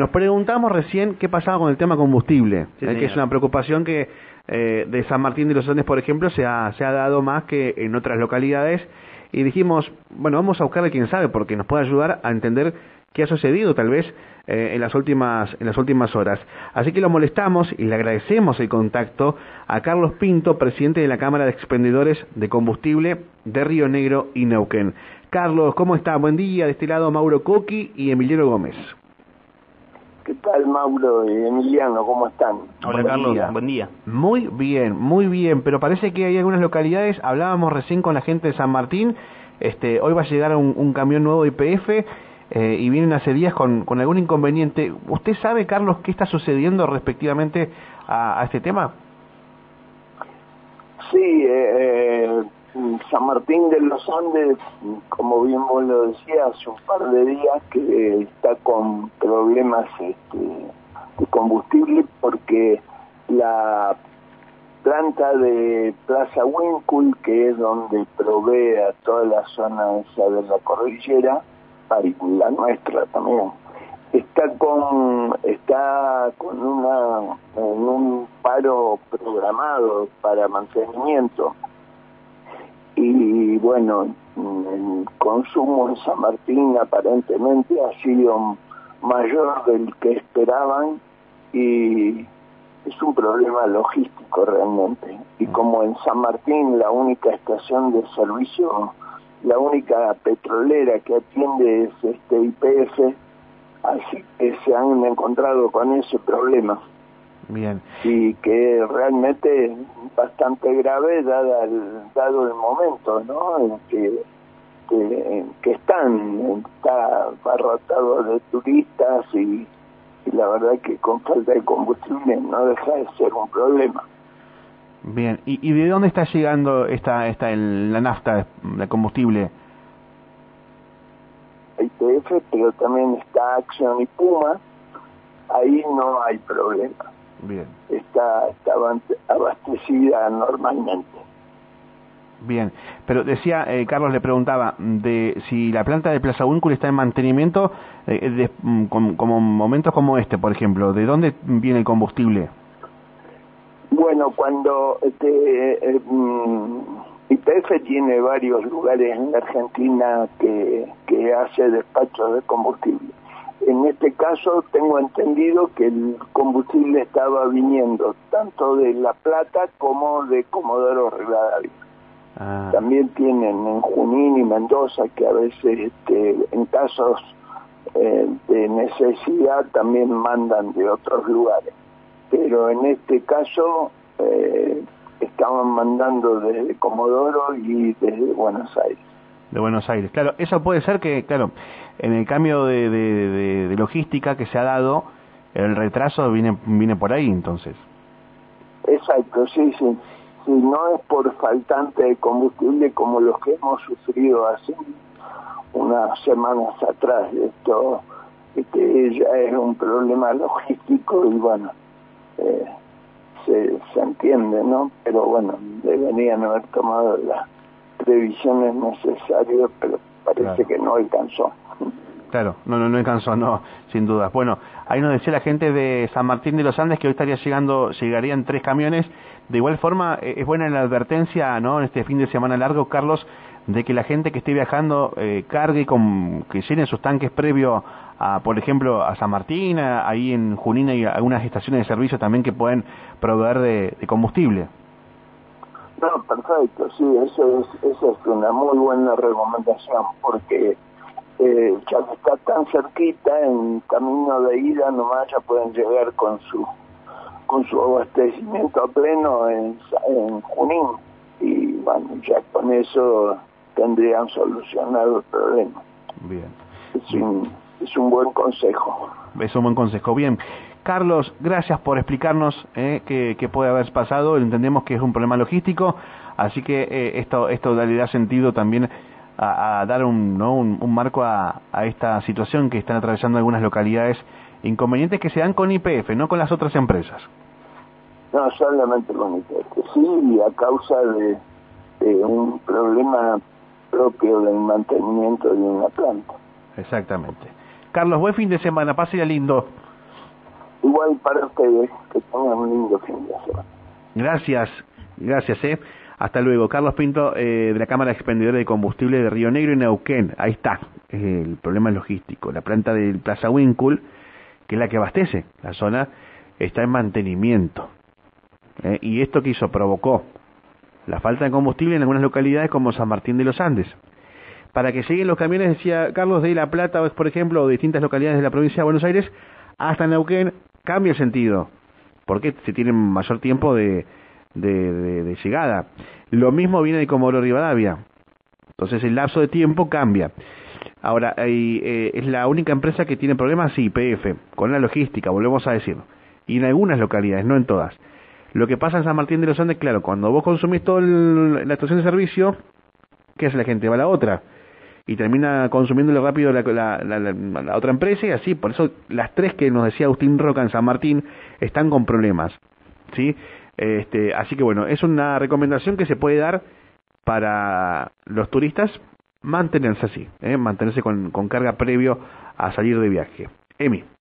Nos preguntamos recién qué pasaba con el tema combustible, eh, que es una preocupación que eh, de San Martín de los Andes, por ejemplo, se ha, se ha dado más que en otras localidades. Y dijimos, bueno, vamos a buscarle a quien sabe, porque nos puede ayudar a entender qué ha sucedido tal vez eh, en las últimas en las últimas horas. Así que lo molestamos y le agradecemos el contacto a Carlos Pinto, presidente de la Cámara de Expendedores de Combustible de Río Negro y Neuquén. Carlos, ¿cómo está? Buen día, de este lado Mauro Coqui y Emiliano Gómez. ¿Qué tal, Mauro y Emiliano? ¿Cómo están? Hola, Carlos. Buen día. Muy bien, muy bien. Pero parece que hay algunas localidades. Hablábamos recién con la gente de San Martín. Este, hoy va a llegar un, camión nuevo de IPF eh, y vienen hace días con, con, algún inconveniente. ¿Usted sabe, Carlos, qué está sucediendo respectivamente a, este tema? Sí, eh, eh San Martín de los Andes, como bien vos lo decías, hace un par de días que está con problemas este, de combustible porque la planta de Plaza Winkul, que es donde provee a toda la zona esa de la cordillera, la nuestra también, está con está con una en un paro programado para mantenimiento y bueno, el consumo en San Martín aparentemente ha sido mayor del que esperaban y es un problema logístico realmente. Y mm. como en San Martín la única estación de servicio, la única petrolera que atiende es este IPF, así que se han encontrado con ese problema. Bien. Y que realmente es bastante grave dada el, dado el momento, ¿no? En que, que, están, está abarrotado de turistas y, la verdad que con falta de combustible no deja de ser un problema. Bien, ¿y, y de dónde está llegando esta, esta el, la nafta de combustible? IPF, pero también está Acción y Puma, ahí no hay problema. Bien. Está, abastecida normalmente. Bien, pero decía, eh, Carlos le preguntaba, de si la planta de Plaza Úncul está en mantenimiento, eh, de, mm, como momentos como este, por ejemplo, ¿de dónde viene el combustible? Bueno, cuando este, eh, mm, IPF tiene varios lugares en Argentina que, que hace despacho de combustible. En este caso tengo entendido que el combustible estaba viniendo tanto de La Plata como de Comodoro Rivadavia. Ah. También tienen en Junín y Mendoza que a veces este, en casos eh, de necesidad también mandan de otros lugares. Pero en este caso eh, estaban mandando desde Comodoro y desde Buenos Aires de Buenos Aires. Claro, eso puede ser que, claro, en el cambio de, de, logística que se ha dado, el retraso viene, viene por ahí entonces. Exacto, sí, sí. Si no es por faltante de combustible como los que hemos sufrido hace unas semanas atrás. Esto este ya es un problema logístico y bueno, eh, se, se entiende, ¿no? Pero bueno, deberían haber tomado la previsiones necesarias, pero parece que no alcanzó. Claro, no, no, no alcanzó, no, sin dudas. Bueno, ahí nos decía la gente de San Martín de los Andes que hoy estaría llegando, llegarían tres camiones. De igual forma, eh, es buena la advertencia, ¿no? En este fin de semana largo, Carlos, de que la gente que esté viajando eh, cargue con, que llenen sus tanques previo a, por ejemplo, a San Martín, ahí en Junín hay algunas estaciones de servicio también que pueden proveer de combustible. No, perfecto, sí, eso es, eso es una muy buena recomendación porque eh, ya está tan cerquita en camino de ida, nomás ya pueden llegar con su con su abastecimiento pleno en, en Junín y bueno, ya con eso tendrían solucionado el problema. Bien. Es un, es un buen consejo. Es un buen consejo. Bien. Carlos, gracias por explicarnos eh, qué, puede haber pasado. Entendemos que es un problema logístico, así que eh, esto, esto le da sentido también a, dar un, ¿no? un, marco a, esta situación que están atravesando algunas localidades inconvenientes que se dan con IPF, no con las otras empresas. No, solamente con IPF, sí, a causa de, un problema propio del mantenimiento de una planta. Exactamente. Carlos, buen fin de semana, pase ya lindo. igual para ustedes, que tengan un lindo fin de semana. Gracias, gracias, eh. Hasta luego. Carlos Pinto, eh, de la Cámara Expendedora de Combustible de Río Negro y Neuquén. Ahí está, el problema logístico. La planta del Plaza Wincul, que es la que abastece la zona, está en mantenimiento. Eh, y esto que hizo provocó la falta de combustible en algunas localidades como San Martín de los Andes. Para que lleguen los camiones, decía Carlos, de La Plata, por ejemplo, o distintas localidades de la provincia de Buenos Aires, hasta Neuquén, cambia el sentido, porque se tiene mayor tiempo de, de, llegada. Lo mismo viene de Comodoro Rivadavia. Entonces el lapso de tiempo cambia. Ahora, eh, es la única empresa que tiene problemas, sí, PF, con la logística, volvemos a decirlo. Y en algunas localidades, no en todas. Lo que pasa en San Martín de los Andes, claro, cuando vos consumís toda la estación de servicio, ¿qué hace la gente? Va a la otra y termina consumiéndolo rápido la, la, otra empresa y así, por eso las tres que nos decía Agustín Roca en San Martín están con problemas, ¿sí? Este, así que bueno, es una recomendación que se puede dar para los turistas mantenerse así, ¿eh? mantenerse con, con carga previo a salir de viaje. Emi.